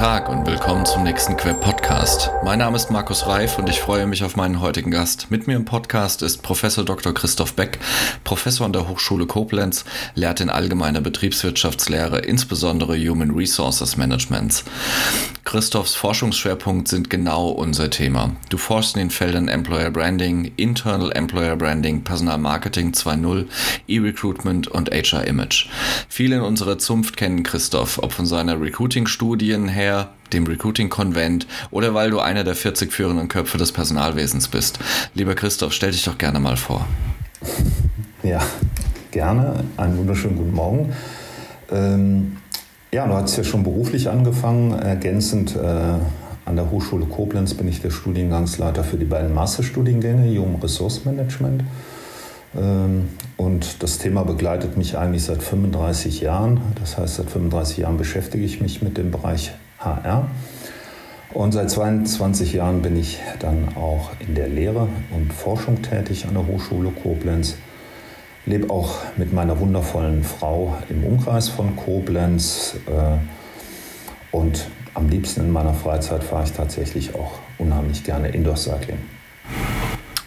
Tag und willkommen zum nächsten Queb Podcast. Mein Name ist Markus Reif und ich freue mich auf meinen heutigen Gast. Mit mir im Podcast ist Professor Dr. Christoph Beck, Professor an der Hochschule Koblenz, lehrt in allgemeiner Betriebswirtschaftslehre, insbesondere Human Resources Management. Christophs Forschungsschwerpunkt sind genau unser Thema. Du forschst in den Feldern Employer Branding, Internal Employer Branding, Personalmarketing 2.0, E-Recruitment und HR Image. Viele in unserer Zunft kennen Christoph, ob von seiner Recruiting-Studien her, dem Recruiting-Konvent oder weil du einer der 40 führenden Köpfe des Personalwesens bist. Lieber Christoph, stell dich doch gerne mal vor. Ja, gerne. Einen wunderschönen guten Morgen. Ähm, ja, du hast ja schon beruflich angefangen. Ergänzend äh, an der Hochschule Koblenz bin ich der Studiengangsleiter für die beiden Masterstudiengänge Human Resource Management. Ähm, und das Thema begleitet mich eigentlich seit 35 Jahren. Das heißt, seit 35 Jahren beschäftige ich mich mit dem Bereich HR. Und seit 22 Jahren bin ich dann auch in der Lehre und Forschung tätig an der Hochschule Koblenz. Lebe auch mit meiner wundervollen Frau im Umkreis von Koblenz. Äh, und am liebsten in meiner Freizeit fahre ich tatsächlich auch unheimlich gerne Indoor-Cycling.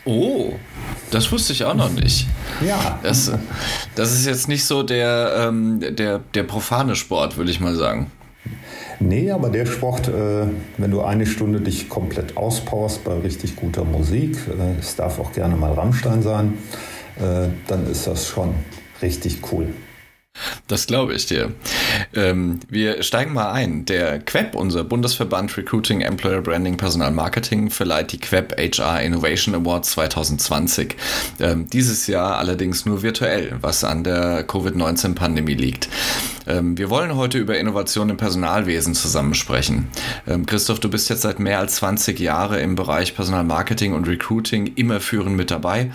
Oh, das wusste ich auch noch nicht. Ja. Das, das ist jetzt nicht so der, ähm, der, der profane Sport, würde ich mal sagen. Nee, aber der Sport, äh, wenn du eine Stunde dich komplett auspowerst bei richtig guter Musik, äh, es darf auch gerne mal Rammstein sein, dann ist das schon richtig cool. Das glaube ich dir. Ähm, wir steigen mal ein. Der QEP, unser Bundesverband Recruiting, Employer Branding, Personal Marketing, verleiht die QEP HR Innovation Awards 2020. Ähm, dieses Jahr allerdings nur virtuell, was an der Covid-19-Pandemie liegt. Ähm, wir wollen heute über Innovation im Personalwesen zusammen sprechen. Ähm, Christoph, du bist jetzt seit mehr als 20 Jahren im Bereich Personalmarketing und Recruiting immer führend mit dabei.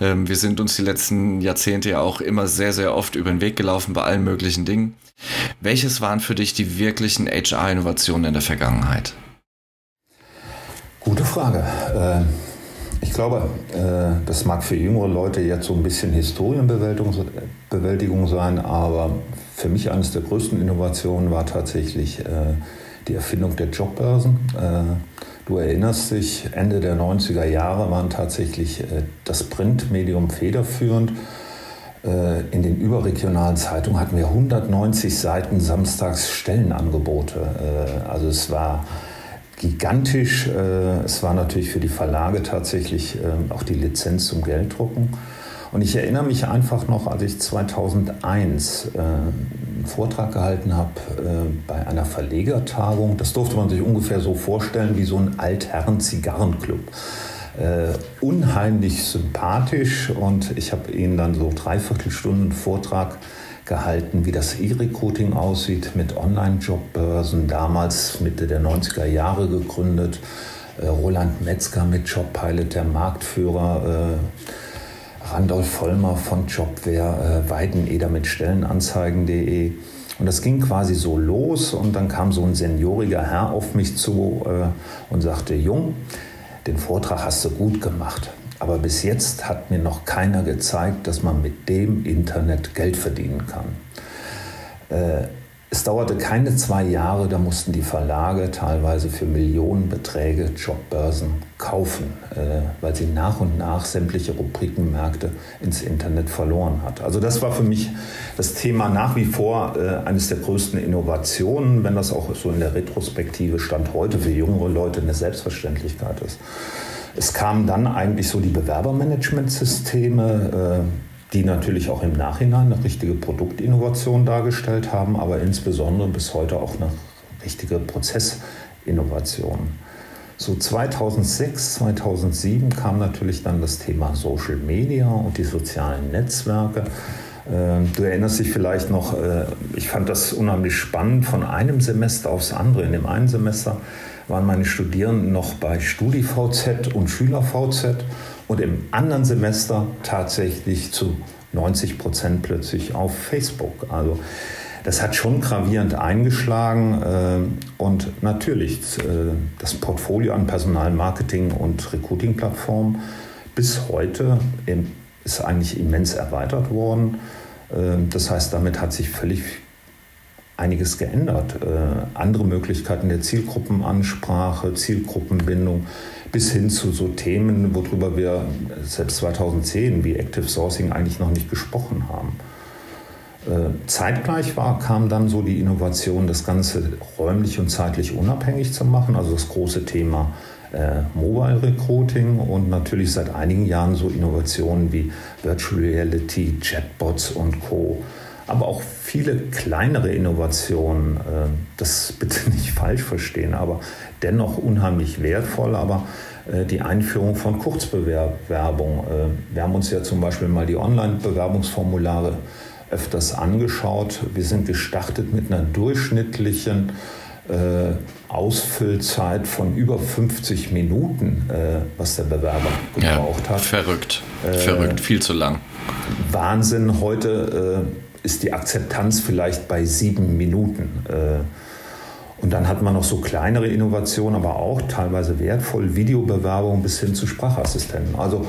Ähm, wir sind uns die letzten Jahrzehnte ja auch immer sehr, sehr oft über den Weg gelaufen bei allen möglichen Dingen. Welches waren für dich die wirklichen HR-Innovationen in der Vergangenheit? Gute Frage. Äh, ich glaube, äh, das mag für jüngere Leute jetzt so ein bisschen Historienbewältigung sein, aber für mich eines der größten Innovationen war tatsächlich äh, die Erfindung der Jobbörsen. Du erinnerst dich, Ende der 90er Jahre waren tatsächlich das Printmedium federführend äh, in den überregionalen Zeitungen hatten wir 190 Seiten samstags Stellenangebote. Äh, also es war gigantisch. Äh, es war natürlich für die Verlage tatsächlich auch die Lizenz zum Gelddrucken. Und ich erinnere mich einfach noch, als ich 2001 einen Vortrag gehalten habe bei einer Verlegertagung. Das durfte man sich ungefähr so vorstellen wie so ein Altherren-Zigarrenclub äh, unheimlich sympathisch und ich habe ihnen dann so dreiviertel Stunden Vortrag gehalten, wie das E-Recruiting aussieht mit Online-Jobbörsen, damals Mitte der 90er Jahre gegründet. Äh, Roland Metzger mit Jobpilot, der Marktführer. Äh, Randolph Vollmer von Jobware, äh, Weideneder mit Stellenanzeigen.de. Und das ging quasi so los und dann kam so ein senioriger Herr auf mich zu äh, und sagte, Jung, den Vortrag hast du gut gemacht. Aber bis jetzt hat mir noch keiner gezeigt, dass man mit dem Internet Geld verdienen kann. Äh, es dauerte keine zwei Jahre, da mussten die Verlage teilweise für Millionenbeträge Jobbörsen kaufen, äh, weil sie nach und nach sämtliche Rubrikenmärkte ins Internet verloren hat. Also das war für mich das Thema nach wie vor äh, eines der größten Innovationen, wenn das auch so in der Retrospektive Stand heute für jüngere Leute eine Selbstverständlichkeit ist. Es kamen dann eigentlich so die Bewerbermanagementsysteme. Äh, die natürlich auch im Nachhinein eine richtige Produktinnovation dargestellt haben, aber insbesondere bis heute auch eine richtige Prozessinnovation. So 2006, 2007 kam natürlich dann das Thema Social Media und die sozialen Netzwerke. Ähm, du erinnerst dich vielleicht noch, äh, ich fand das unheimlich spannend, von einem Semester aufs andere. In dem einen Semester waren meine Studierenden noch bei StudiVZ und SchülerVZ und im anderen Semester tatsächlich zu 90 Prozent plötzlich auf Facebook. Also das hat schon gravierend eingeschlagen äh, und natürlich äh, das Portfolio an Personalmarketing und Recruiting-Plattformen bis heute ist eigentlich immens erweitert worden. Äh, das heißt, damit hat sich völlig einiges geändert. Äh, andere Möglichkeiten der Zielgruppenansprache, Zielgruppenbindung bis hin zu so Themen, worüber wir selbst 2010 wie Active Sourcing eigentlich noch nicht gesprochen haben. Äh, zeitgleich war, kam dann so die Innovation, das Ganze räumlich und zeitlich unabhängig zu machen, also das große Thema äh, Mobile Recruiting und natürlich seit einigen Jahren so Innovationen wie Virtual Reality, Chatbots und Co aber auch viele kleinere Innovationen, äh, das bitte nicht falsch verstehen, aber dennoch unheimlich wertvoll, aber äh, die Einführung von Kurzbewerbung. Äh, wir haben uns ja zum Beispiel mal die Online-Bewerbungsformulare öfters angeschaut. Wir sind gestartet mit einer durchschnittlichen Ausfüllzeit von über 50 Minuten, was der Bewerber gebraucht ja, hat. Verrückt, verrückt, viel zu lang. Wahnsinn. Heute ist die Akzeptanz vielleicht bei sieben Minuten. Äh, und dann hat man noch so kleinere Innovationen, aber auch teilweise wertvoll, Videobewerbung bis hin zu Sprachassistenten. Also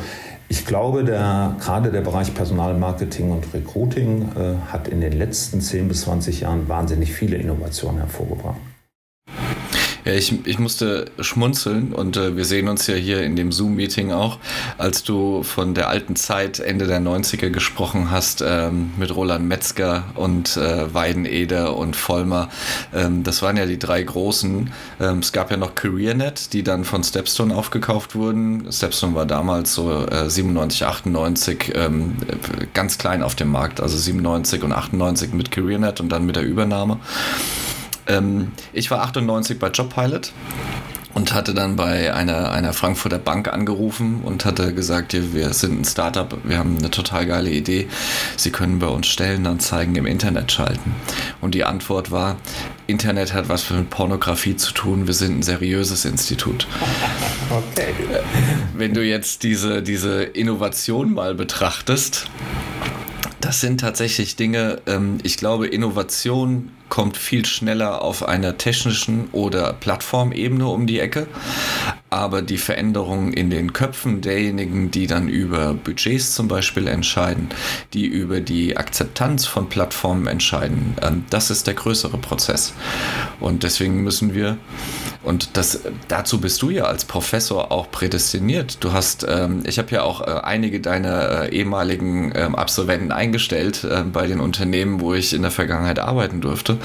ich glaube, der, gerade der Bereich Personalmarketing und Recruiting äh, hat in den letzten 10 bis 20 Jahren wahnsinnig viele Innovationen hervorgebracht. Ja, ich, ich musste schmunzeln und äh, wir sehen uns ja hier in dem Zoom-Meeting auch, als du von der alten Zeit Ende der 90er gesprochen hast ähm, mit Roland Metzger und äh, Weideneder und Vollmer. Ähm, das waren ja die drei großen. Ähm, es gab ja noch CareerNet, die dann von Stepstone aufgekauft wurden. Stepstone war damals so äh, 97, 98 ähm, ganz klein auf dem Markt, also 97 und 98 mit CareerNet und dann mit der Übernahme. Ähm, ich war 98 bei Jobpilot und hatte dann bei einer, einer Frankfurter Bank angerufen und hatte gesagt, wir sind ein Startup, wir haben eine total geile Idee, Sie können bei uns Stellenanzeigen im Internet schalten. Und die Antwort war, Internet hat was mit Pornografie zu tun, wir sind ein seriöses Institut. Okay. Äh, wenn du jetzt diese, diese Innovation mal betrachtest, das sind tatsächlich Dinge, ähm, ich glaube, Innovation kommt viel schneller auf einer technischen oder Plattformebene um die Ecke. Aber die Veränderungen in den Köpfen derjenigen, die dann über Budgets zum Beispiel entscheiden, die über die Akzeptanz von Plattformen entscheiden, ähm, das ist der größere Prozess. Und deswegen müssen wir, und das, dazu bist du ja als Professor auch prädestiniert. Du hast, ähm, ich habe ja auch äh, einige deiner äh, ehemaligen ähm, Absolventen eingestellt bei den Unternehmen, wo ich in der Vergangenheit arbeiten durfte.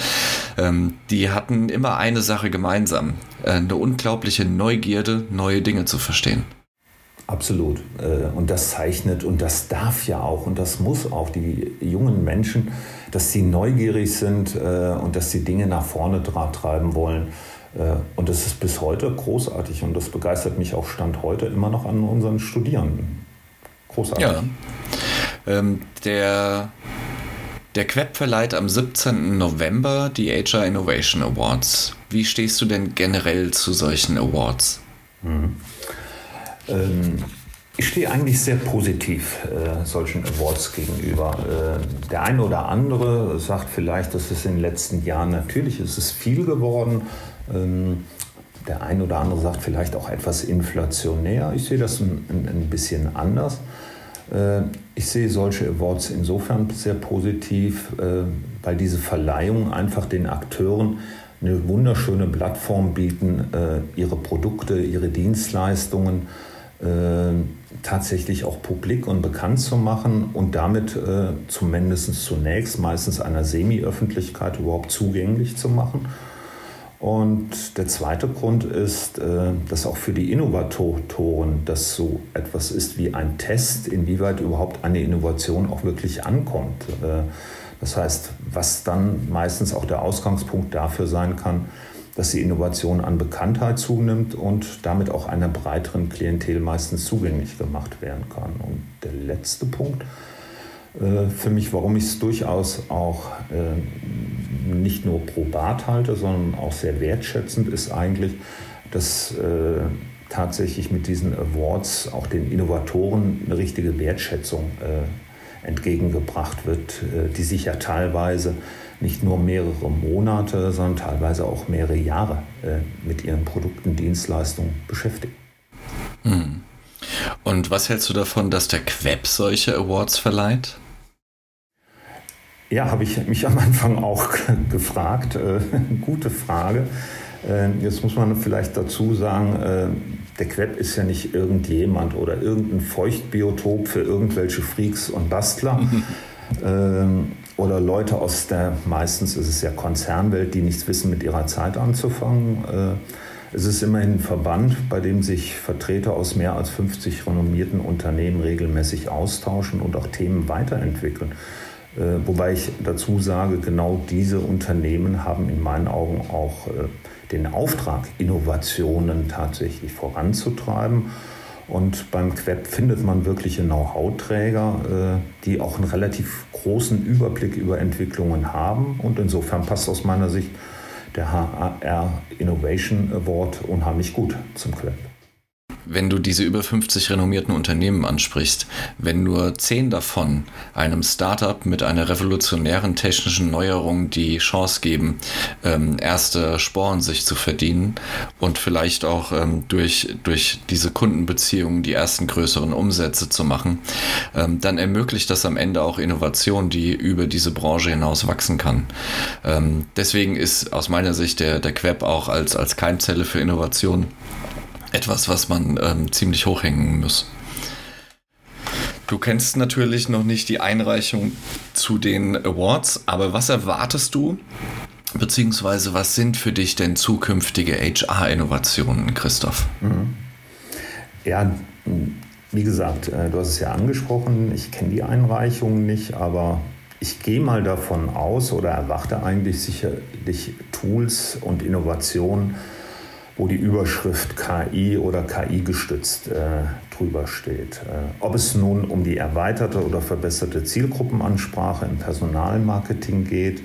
Die hatten immer eine Sache gemeinsam, eine unglaubliche Neugierde, neue Dinge zu verstehen. Absolut. Äh, und das zeichnet und das darf ja auch und das muss auch die jungen Menschen, dass sie neugierig sind äh, und dass sie Dinge nach vorne treiben wollen. Und das ist bis heute großartig und das begeistert mich auch Stand heute immer noch an unseren Studierenden. Großartig. Ja. Ähm, der der Queb verleiht am 17. November die HR Innovation Awards. Wie stehst du denn generell zu solchen Awards? Mhm. Ähm, ich stehe eigentlich sehr positiv äh, solchen Awards gegenüber. Äh, der eine oder andere sagt vielleicht, dass es in den letzten Jahren natürlich ist es viel geworden. Ähm, der eine oder andere sagt vielleicht auch etwas inflationär. Ich sehe das ein, ein, ein bisschen anders. Äh, ich sehe solche Awards insofern sehr positiv, äh, weil diese Verleihungen einfach den Akteuren eine wunderschöne Plattform bieten, äh, ihre Produkte, ihre Dienstleistungen tatsächlich auch publik und bekannt zu machen und damit zumindest zunächst meistens einer Semi-Öffentlichkeit überhaupt zugänglich zu machen und der zweite Grund ist, äh, dass auch für die Innovatoren das so etwas ist wie ein Test, inwieweit überhaupt eine Innovation auch wirklich ankommt. Äh, das heißt, was dann meistens auch der Ausgangspunkt dafür sein kann, dass die Innovation an Bekanntheit zunimmt und damit auch einer breiteren Klientel meistens zugänglich gemacht werden kann. Und der letzte Punkt für mich, warum ich es durchaus auch äh, nicht nur probat halte, sondern auch sehr wertschätzend ist eigentlich, dass äh, tatsächlich mit diesen Awards auch den Innovatoren eine richtige Wertschätzung entgegengebracht wird, die sich ja teilweise nicht nur mehrere Monate, sondern teilweise auch mehrere Jahre mit ihren Produkten, Dienstleistungen beschäftigen. Hm. Und was hältst du davon, dass der Queb solche Awards verleiht? Ja, habe ich mich am Anfang auch gefragt. Äh, gute Frage. Äh, jetzt muss man vielleicht dazu sagen, äh, der Queb ist ja nicht irgendjemand oder irgendein Feuchtbiotop für irgendwelche Freaks und Bastler. Ähm, oder Leute aus der, meistens ist es ja Konzernwelt, die nichts wissen, mit ihrer Zeit anzufangen. Äh, es ist immerhin ein Verband, bei dem sich Vertreter aus mehr als 50 renommierten Unternehmen regelmäßig austauschen und auch Themen weiterentwickeln. Äh, wobei ich dazu sage, genau diese Unternehmen haben in meinen Augen auch äh, den Auftrag, Innovationen tatsächlich voranzutreiben. Und beim Queb findet man wirkliche Know-how-Träger, äh, die auch einen relativ großen Überblick über Entwicklungen haben. Und insofern passt aus meiner Sicht der HR Innovation Award unheimlich gut zum Queb wenn du diese über 50 renommierten Unternehmen ansprichst, wenn nur 10 davon einem Startup mit einer revolutionären technischen Neuerung die Chance geben, ähm, erste Sporen sich zu verdienen und vielleicht auch ähm, durch, durch diese Kundenbeziehungen die ersten größeren Umsätze zu machen, ähm, dann ermöglicht das am Ende auch Innovation, die über diese Branche hinaus wachsen kann. Ähm, deswegen ist aus meiner Sicht der, der Queb auch als, als Keimzelle für Innovation etwas, was man ähm, ziemlich hochhängen muss. Du kennst natürlich noch nicht die Einreichung zu den Awards, aber was erwartest du? Beziehungsweise was sind für dich denn zukünftige HR-Innovationen, Christoph? Mhm. Ja, wie gesagt, äh, du hast es ja angesprochen, ich kenne die Einreichungen nicht, aber ich gehe mal davon aus oder erwarte eigentlich sicherlich Tools und Innovationen, wo die Überschrift KI oder KI gestützt äh, drüber steht. Äh, ob es nun um die erweiterte oder verbesserte Zielgruppenansprache im Personalmarketing geht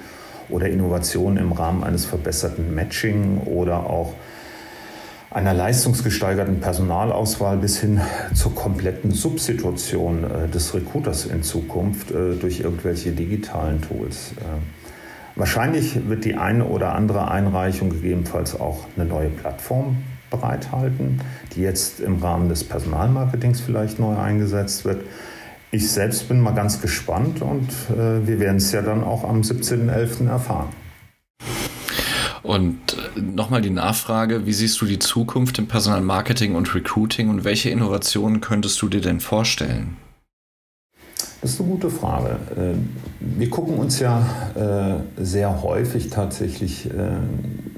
oder Innovation im Rahmen eines verbesserten Matching oder auch einer leistungsgesteigerten Personalauswahl bis hin zur kompletten Substitution äh, des Recruiters in Zukunft äh, durch irgendwelche digitalen Tools. Wahrscheinlich wird die eine oder andere Einreichung gegebenenfalls auch eine neue Plattform bereithalten, die jetzt im Rahmen des Personalmarketings vielleicht neu eingesetzt wird. Ich selbst bin mal ganz gespannt und äh, wir werden es ja dann auch am 17.11. erfahren. Und äh, nochmal die Nachfrage, wie siehst du die Zukunft im Personalmarketing und Recruiting und welche Innovationen könntest du dir denn vorstellen? Das ist eine gute Frage. Äh, wir gucken uns ja äh, sehr häufig tatsächlich äh,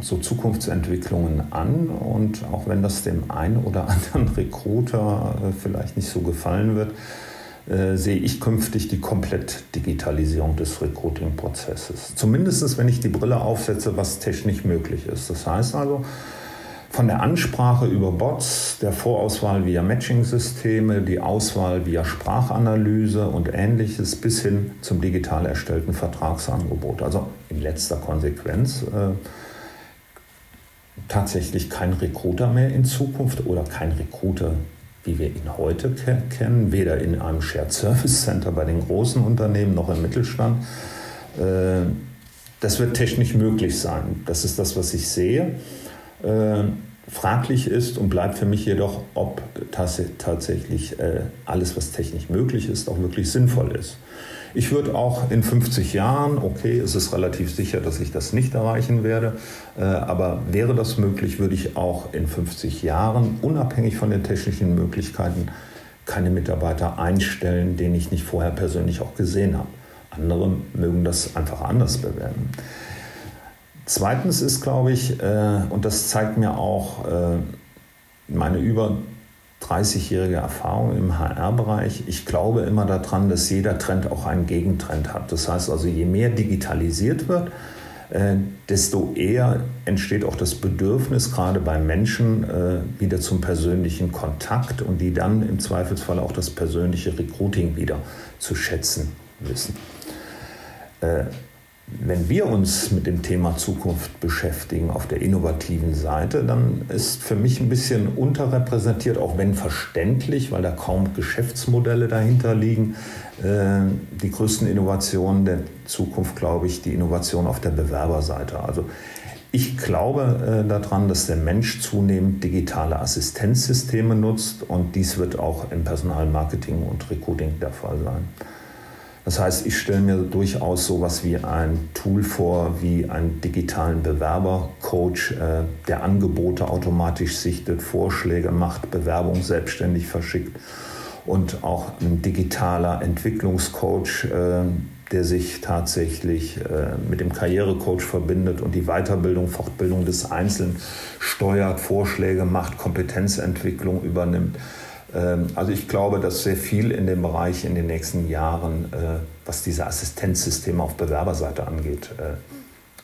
so Zukunftsentwicklungen an und auch wenn das dem einen oder anderen Recruiter vielleicht nicht so gefallen wird, sehe ich künftig die Komplett-Digitalisierung des Recruiting-Prozesses. Zumindest wenn ich die Brille aufsetze, was technisch möglich ist. Das heißt also, von der Ansprache über Bots, der Vorauswahl via Matching-Systeme, die Auswahl via Sprachanalyse und ähnliches bis hin zum digital erstellten Vertragsangebot. Also in letzter Konsequenz äh, tatsächlich kein Recruiter mehr in Zukunft oder kein Recruiter, wie wir ihn heute ke kennen, weder in einem Shared Service Center bei den großen Unternehmen noch im Mittelstand. Äh, das wird technisch möglich sein. Das ist das, was ich sehe. Äh, fraglich ist und bleibt für mich jedoch, ob tats tatsächlich äh, alles, was technisch möglich ist, auch wirklich sinnvoll ist. Ich würde auch in 50 Jahren, okay, es ist relativ sicher, dass ich das nicht erreichen werde, äh, aber wäre das möglich, würde ich auch in 50 Jahren, unabhängig von den technischen Möglichkeiten, keine Mitarbeiter einstellen, den ich nicht vorher persönlich auch gesehen habe. Andere mögen das einfach anders bewerten. Zweitens ist, glaube ich, äh, und das zeigt mir auch äh, meine über 30-jährige Erfahrung im HR-Bereich, ich glaube immer daran, dass jeder Trend auch einen Gegentrend hat. Das heißt also, je mehr digitalisiert wird, äh, desto eher entsteht auch das Bedürfnis, gerade bei Menschen, wieder zum persönlichen Kontakt und die dann im Zweifelsfall auch das persönliche Recruiting wieder zu schätzen wissen. Wenn wir uns mit dem Thema Zukunft beschäftigen auf der innovativen Seite, dann ist für mich ein bisschen unterrepräsentiert, auch wenn verständlich, weil da kaum Geschäftsmodelle dahinter liegen. Äh, die größten Innovationen der Zukunft, glaube ich, die Innovation auf der Bewerberseite. Also ich glaube äh, daran, dass der Mensch zunehmend digitale Assistenzsysteme nutzt und dies wird auch im Personalmarketing und Recruiting der Fall sein. Das heißt, ich stelle mir durchaus sowas wie ein Tool vor, wie einen digitalen Bewerbercoach, äh, der Angebote automatisch sichtet, Vorschläge macht, Bewerbung selbstständig verschickt und auch ein digitaler Entwicklungscoach, äh, der sich tatsächlich äh, mit dem Karrierecoach verbindet und die Weiterbildung, Fortbildung des Einzelnen steuert, Vorschläge macht, Kompetenzentwicklung übernimmt. Ähm, also ich glaube, dass sehr viel in dem Bereich in den nächsten Jahren, äh, was diese Assistenzsysteme auf Bewerberseite angeht, äh,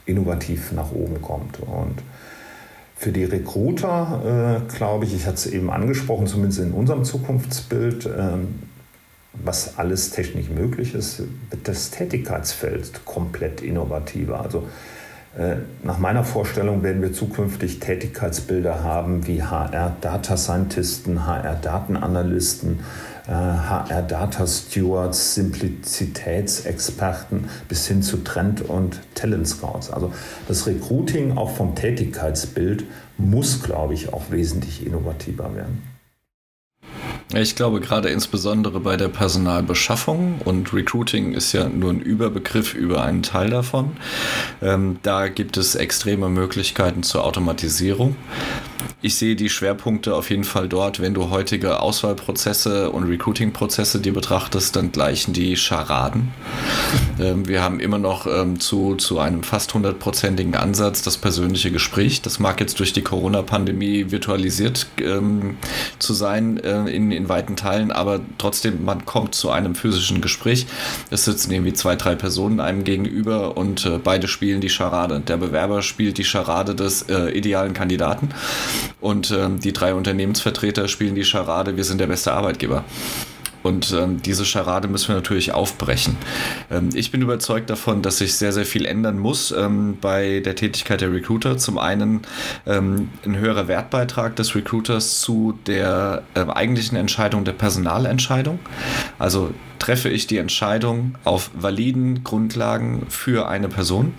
innovativ nach oben kommt. Und für die Recruiter, äh, glaube ich, ich hatte es eben angesprochen, zumindest in unserem Zukunftsbild, ähm, was alles technisch möglich ist, wird das Tätigkeitsfeld komplett innovativer. Also nach meiner Vorstellung werden wir zukünftig Tätigkeitsbilder haben wie HR-Data Scientisten, HR-Datenanalysten, HR-Data Stewards, Simplizitätsexperten bis hin zu Trend- und Talent Scouts. Also das Recruiting auch vom Tätigkeitsbild muss, glaube ich, auch wesentlich innovativer werden. Ich glaube gerade insbesondere bei der Personalbeschaffung und Recruiting ist ja nur ein Überbegriff über einen Teil davon. Ähm, da gibt es extreme Möglichkeiten zur Automatisierung. Ich sehe die Schwerpunkte auf jeden Fall dort. Wenn du heutige Auswahlprozesse und Recruiting-Prozesse dir betrachtest, dann gleichen die Scharaden. Ähm, wir haben immer noch ähm, zu, zu einem fast hundertprozentigen Ansatz das persönliche Gespräch. Das mag jetzt durch die Corona-Pandemie virtualisiert ähm, zu sein äh, in, in weiten Teilen, aber trotzdem, man kommt zu einem physischen Gespräch. Es sitzen irgendwie zwei, drei Personen einem gegenüber und äh, beide spielen die Scharade. Der Bewerber spielt die Scharade des äh, idealen Kandidaten und ähm, die drei Unternehmensvertreter spielen die Scharade, wir sind der beste Arbeitgeber. Und ähm, diese Scharade müssen wir natürlich aufbrechen. Ähm, ich bin überzeugt davon, dass sich sehr, sehr viel ändern muss ähm, bei der Tätigkeit der Recruiter. Zum einen ähm, ein höherer Wertbeitrag des Recruiters zu der äh, eigentlichen Entscheidung der Personalentscheidung. Also treffe ich die Entscheidung auf validen Grundlagen für eine Person.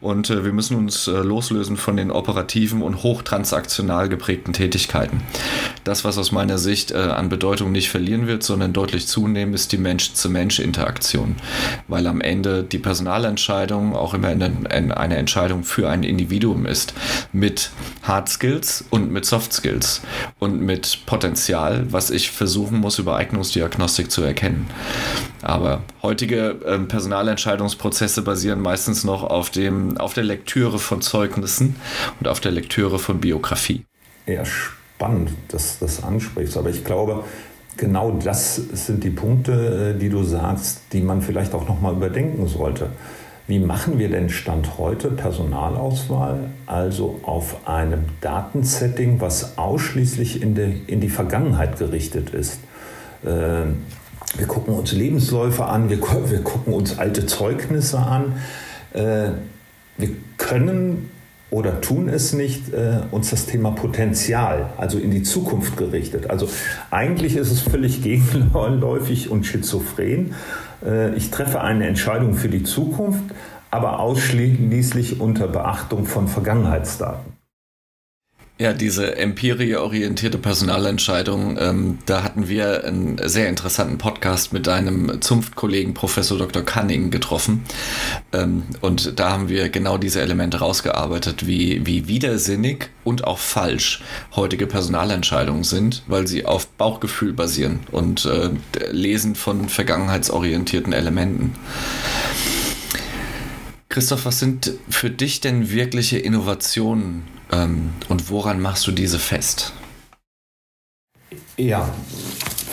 Und äh, wir müssen uns äh, loslösen von den operativen und hochtransaktional geprägten Tätigkeiten. Das, was aus meiner Sicht äh, an Bedeutung nicht verlieren wird, sondern deutlich zunehmen, ist die Mensch-zu-Mensch-Interaktion. Weil am Ende die Personalentscheidung auch immer eine, eine Entscheidung für ein Individuum ist. Mit Hard Skills und mit Soft Skills. Und mit Potenzial, was ich versuchen muss, über Eignungsdiagnostik zu erkennen. Aber heutige ähm, Personalentscheidungsprozesse basieren meistens noch auf, dem, auf der Lektüre von Zeugnissen und auf der Lektüre von Biografie. Ja, spannend, dass du das ansprichst. Aber ich glaube, genau das sind die Punkte, äh, die du sagst, die man vielleicht auch nochmal überdenken sollte. Wie machen wir denn Stand heute Personalauswahl, also auf einem Datensetting, was ausschließlich in, de, in die Vergangenheit gerichtet ist? Wir gucken uns Lebensläufe an, wir, wir gucken uns alte Zeugnisse an. Äh, wir können oder tun es nicht, äh, uns das Thema Potenzial, also in die Zukunft gerichtet. Also eigentlich ist es völlig gegenläufig und schizophren. Äh, ich treffe eine Entscheidung für die Zukunft, aber ausschließlich unter Beachtung von Vergangenheitsdaten. Ja, diese empirie-orientierte Personalentscheidung, ähm, da hatten wir einen sehr interessanten Podcast mit deinem Zunftkollegen Professor Dr. Cunning getroffen. Ähm, und da haben wir genau diese Elemente rausgearbeitet, wie, wie widersinnig und auch falsch heutige Personalentscheidungen sind, weil sie auf Bauchgefühl basieren und äh, Lesen von vergangenheitsorientierten Elementen. Christoph, was sind für dich denn wirkliche Innovationen und woran machst du diese fest? Ja,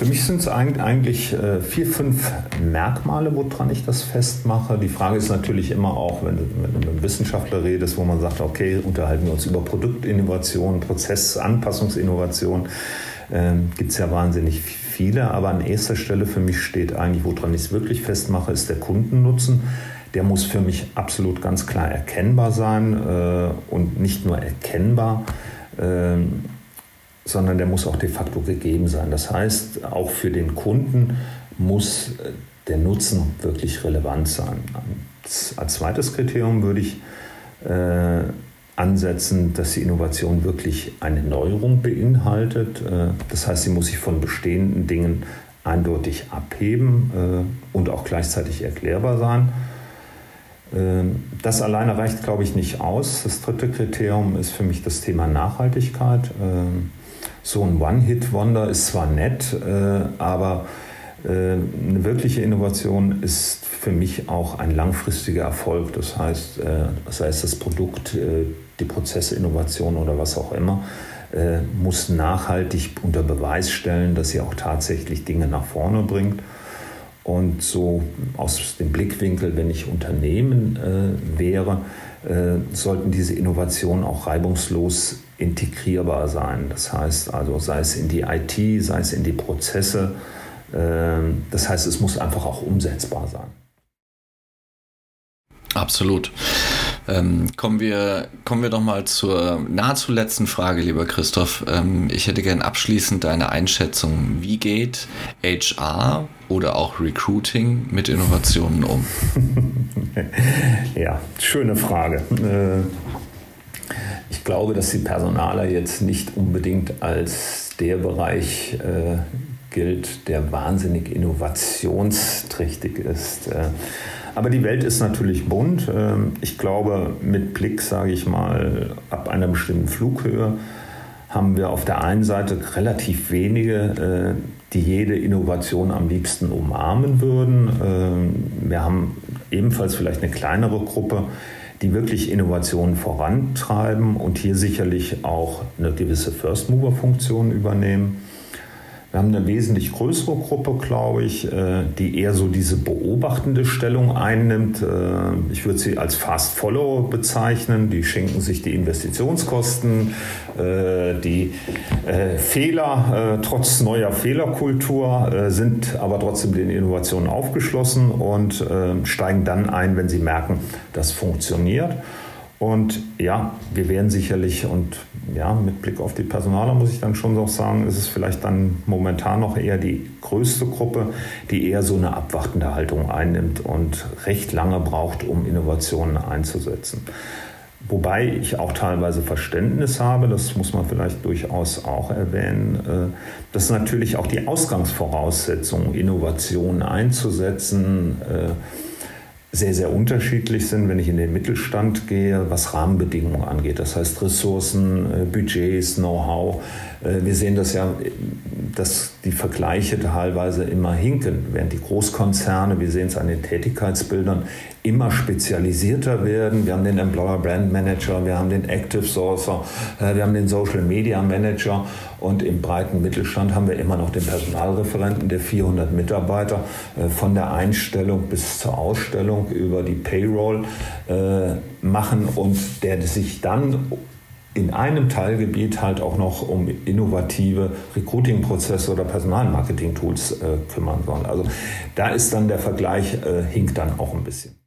für mich sind es eigentlich äh, vier, fünf Merkmale, woran ich das festmache. Die Frage ist natürlich immer auch, wenn du mit einem Wissenschaftler redest, wo man sagt, okay, unterhalten wir uns über Produktinnovation, Prozessanpassungsinnovation. Ähm, Gibt es ja wahnsinnig viele, aber an erster Stelle für mich steht eigentlich, woran ich es wirklich festmache, ist der Kundennutzen der muss für mich absolut ganz klar erkennbar sein äh, und nicht nur erkennbar, äh, sondern der muss auch de facto gegeben sein. Das heißt, auch für den Kunden muss äh, der Nutzen wirklich relevant sein. Als zweites Kriterium würde ich äh, ansetzen, dass die Innovation wirklich eine Neuerung beinhaltet. Äh, das heißt, sie muss sich von bestehenden Dingen eindeutig abheben äh, und auch gleichzeitig erklärbar sein. Ähm, das alleine reicht, glaube ich, nicht aus. Das dritte Kriterium ist für mich das Thema Nachhaltigkeit. Ähm, so ein One-Hit-Wonder ist zwar nett, äh, aber äh, eine wirkliche Innovation ist für mich auch ein langfristiger Erfolg. Das heißt, äh, sei es das Produkt, die Prozessinnovation oder was auch immer, muss nachhaltig unter Beweis stellen, dass sie auch tatsächlich Dinge nach vorne bringt. Und so aus dem Blickwinkel, wenn ich Unternehmen äh, wäre, äh, sollten diese Innovationen auch reibungslos integrierbar sein. Das heißt also, sei es in die IT, sei es in die Prozesse. Äh, das heißt, es muss einfach auch umsetzbar sein. Absolut. Ähm, kommen, wir, kommen wir doch mal zur nahezu letzten Frage, lieber Christoph. Ähm, ich hätte gern abschließend deine Einschätzung. Wie geht HR oder auch Recruiting mit Innovationen um? ja, schöne Frage. Äh, ich glaube, dass die Personaler jetzt nicht unbedingt als der Bereich äh, gilt, der wahnsinnig innovationsträchtig ist. Aber die Welt ist natürlich bunt. Ähm, ich glaube, mit Blick, sage ich mal, ab einer bestimmten Flughöhe haben wir auf der einen Seite relativ wenige, äh, die jede Innovation am liebsten umarmen würden. Ähm, wir haben ebenfalls vielleicht eine kleinere Gruppe, die wirklich Innovationen vorantreiben und hier sicherlich auch eine gewisse First-Mover-Funktion übernehmen. Wir haben eine wesentlich größere Gruppe, glaube ich, äh, die eher so diese beobachtende Stellung einnimmt. Äh, ich würde sie als Fast Follower bezeichnen. Die schenken sich die Investitionskosten, äh, die Fehler, trotz neuer Fehlerkultur, sind aber trotzdem den Innovationen aufgeschlossen und steigen dann ein, wenn sie merken, das funktioniert. Und ja, wir werden sicherlich, und ja, mit Blick auf die Personaler muss ich dann schon noch sagen, ist es vielleicht dann momentan noch eher die größte Gruppe, die eher so eine abwartende Haltung einnimmt und recht lange braucht, um Innovationen einzusetzen. Wobei ich auch teilweise Verständnis habe, das muss man vielleicht durchaus auch erwähnen, äh, dass natürlich auch die Ausgangsvoraussetzungen, Innovationen einzusetzen, äh, sehr, sehr unterschiedlich sind, wenn ich in den Mittelstand gehe, was Rahmenbedingungen angeht. Das heißt Ressourcen, äh, Budgets, Know-how. Äh, wir sehen das ja, dass die Vergleiche teilweise immer hinken, während die Großkonzerne, wir sehen es an den Tätigkeitsbildern, immer spezialisierter werden. Wir haben den Employer Brand Manager, wir haben den Active Sourcer, äh, wir haben den Social Media Manager und im breiten Mittelstand haben wir immer noch den Personalreferenten, der 400 Mitarbeiter äh, von der Einstellung bis zur Ausstellung über die Payroll machen und der sich dann in einem Teilgebiet halt auch noch um innovative Recruiting-Prozesse oder Personalmarketing-Tools äh, kümmern soll. Also da ist dann der Vergleich, äh, hinkt dann auch ein bisschen.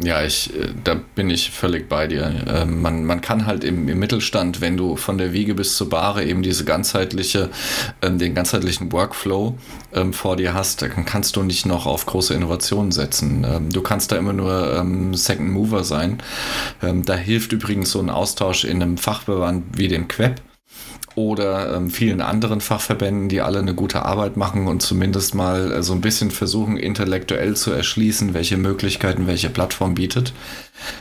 Ja, ich, äh, da bin ich völlig bei dir. Ähm, man, man kann halt im, im Mittelstand, wenn du von der Wiege bis zur Bahre eben diese ganzheitliche, ähm, den ganzheitlichen Workflow ähm, vor dir hast, dann kannst du nicht noch auf große Innovationen setzen. Du kannst da immer nur Second Mover sein. Da hilft übrigens so ein Austausch in einem Fachverband wie dem Queb oder ähm, vielen anderen Fachverbänden, die alle eine gute Arbeit machen und zumindest mal äh, so ein bisschen versuchen, intellektuell zu erschließen, welche Möglichkeiten welche Plattform bietet.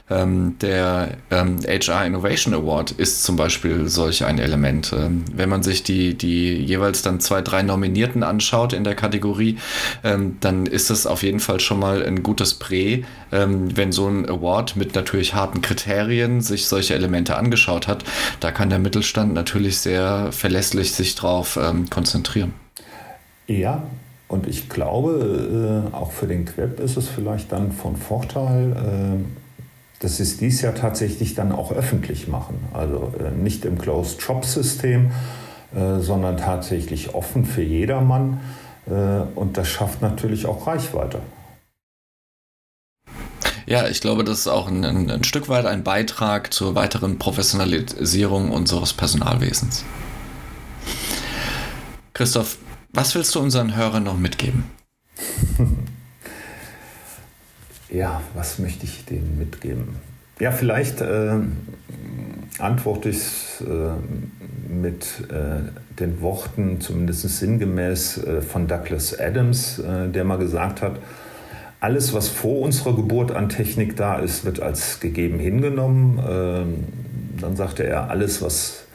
Ähm, der ähm, HR Innovation Award ist zum Beispiel solch ein Element. Ähm, wenn man sich die, die jeweils dann zwei, drei Nominierten anschaut in der Kategorie, ähm, dann ist das auf jeden Fall schon mal ein gutes Prä, ähm, wenn so ein Award mit natürlich harten Kriterien sich solche Elemente angeschaut hat. Da kann der Mittelstand natürlich sehr verlässlich sich drauf ähm, konzentrieren. Ja, und ich glaube, äh, auch für den Queb ist es vielleicht dann von Vorteil, äh, dass sie es dies Jahr tatsächlich dann auch öffentlich machen. Also äh, nicht im Closed-Shop-System, äh, sondern tatsächlich offen für jedermann. Äh, und das schafft natürlich auch Reichweite. Ja, ich glaube, das ist auch ein, ein, ein Stück weit ein Beitrag zur weiteren Professionalisierung unseres Personalwesens. Christoph, was willst du unseren Hörern noch mitgeben? ja, was möchte ich denen mitgeben? Ja, vielleicht äh, antworte ich äh, mit äh, den Worten, zumindest sinngemäß, äh, von Douglas Adams, äh, der mal gesagt hat, alles, was vor unserer Geburt an Technik da ist, wird als gegeben hingenommen. Ähm, dann sagte er, alles, was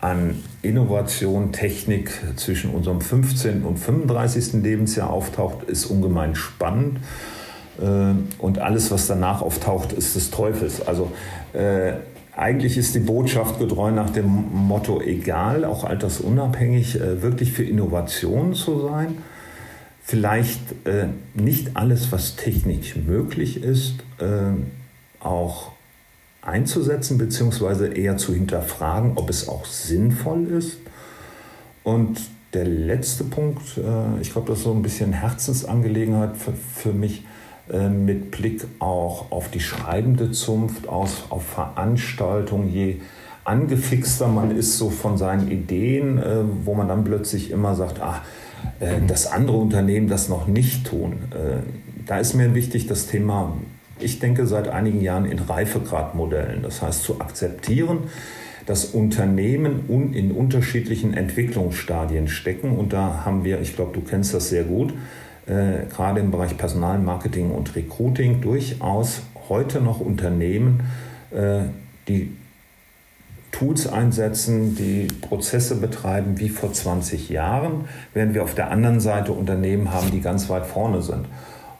an Innovation, Technik zwischen unserem 15. und 35. Lebensjahr auftaucht, ist ungemein spannend. Äh, und alles, was danach auftaucht, ist des Teufels. Also äh, eigentlich ist die Botschaft getreu nach dem Motto, egal, auch altersunabhängig, äh, wirklich für Innovation zu sein. Vielleicht äh, nicht alles, was technisch möglich ist, äh, auch einzusetzen, beziehungsweise eher zu hinterfragen, ob es auch sinnvoll ist. Und der letzte Punkt, äh, ich glaube, das ist so ein bisschen Herzensangelegenheit für, für mich, mit Blick auch auf die schreibende Zunft, aus, auf Veranstaltungen, je angefixter man ist so von seinen Ideen, äh, wo man dann plötzlich immer sagt, ach, äh, das andere Unternehmen das noch nicht tun. Da ist mir wichtig das Thema, ich denke seit einigen Jahren in Reifegradmodellen, das heißt zu akzeptieren, dass Unternehmen in unterschiedlichen Entwicklungsstadien stecken. Und da haben wir, ich glaube, du kennst das sehr gut, äh, gerade im Bereich Personalmarketing und Recruiting durchaus heute noch Unternehmen, äh, die Tools einsetzen, die Prozesse betreiben wie vor 20 Jahren, während wir auf der anderen Seite Unternehmen haben, die ganz weit vorne sind.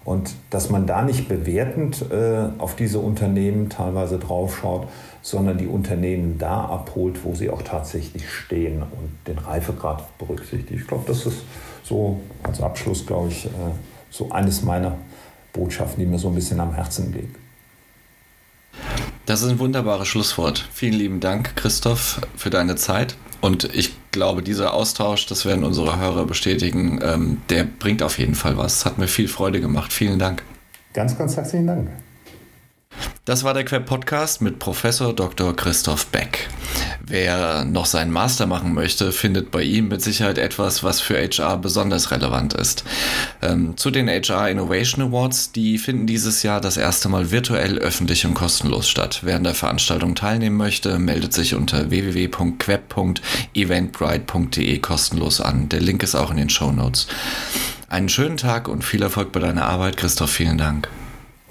Und dass man da nicht bewertend äh, auf diese Unternehmen teilweise draufschaut, sondern die Unternehmen da abholt, wo sie auch tatsächlich stehen und den Reifegrad berücksichtigt. Ich glaube, das ist so als Abschluss, glaube ich, äh, so eines meiner Botschaften, die mir so ein bisschen am Herzen liegen. Das ist ein wunderbares Schlusswort. Vielen lieben Dank, Christoph, für deine Zeit. Und ich glaube, dieser Austausch, das werden unsere Hörer bestätigen, ähm, der bringt auf jeden Fall was. Hat mir viel Freude gemacht. Vielen Dank. Ganz, ganz herzlichen Dank. Das war der Queb Podcast mit Professor Dr. Christoph Beck. Wer noch seinen Master machen möchte, findet bei ihm mit Sicherheit etwas, was für HR besonders relevant ist. Ähm, zu den HR Innovation Awards, die finden dieses Jahr das erste Mal virtuell öffentlich und kostenlos statt. Wer an der Veranstaltung teilnehmen möchte, meldet sich unter www.queb.eventbrite.de kostenlos an. Der Link ist auch in den Show Notes. Einen schönen Tag und viel Erfolg bei deiner Arbeit, Christoph. Vielen Dank.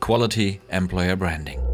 Quality Employer Branding.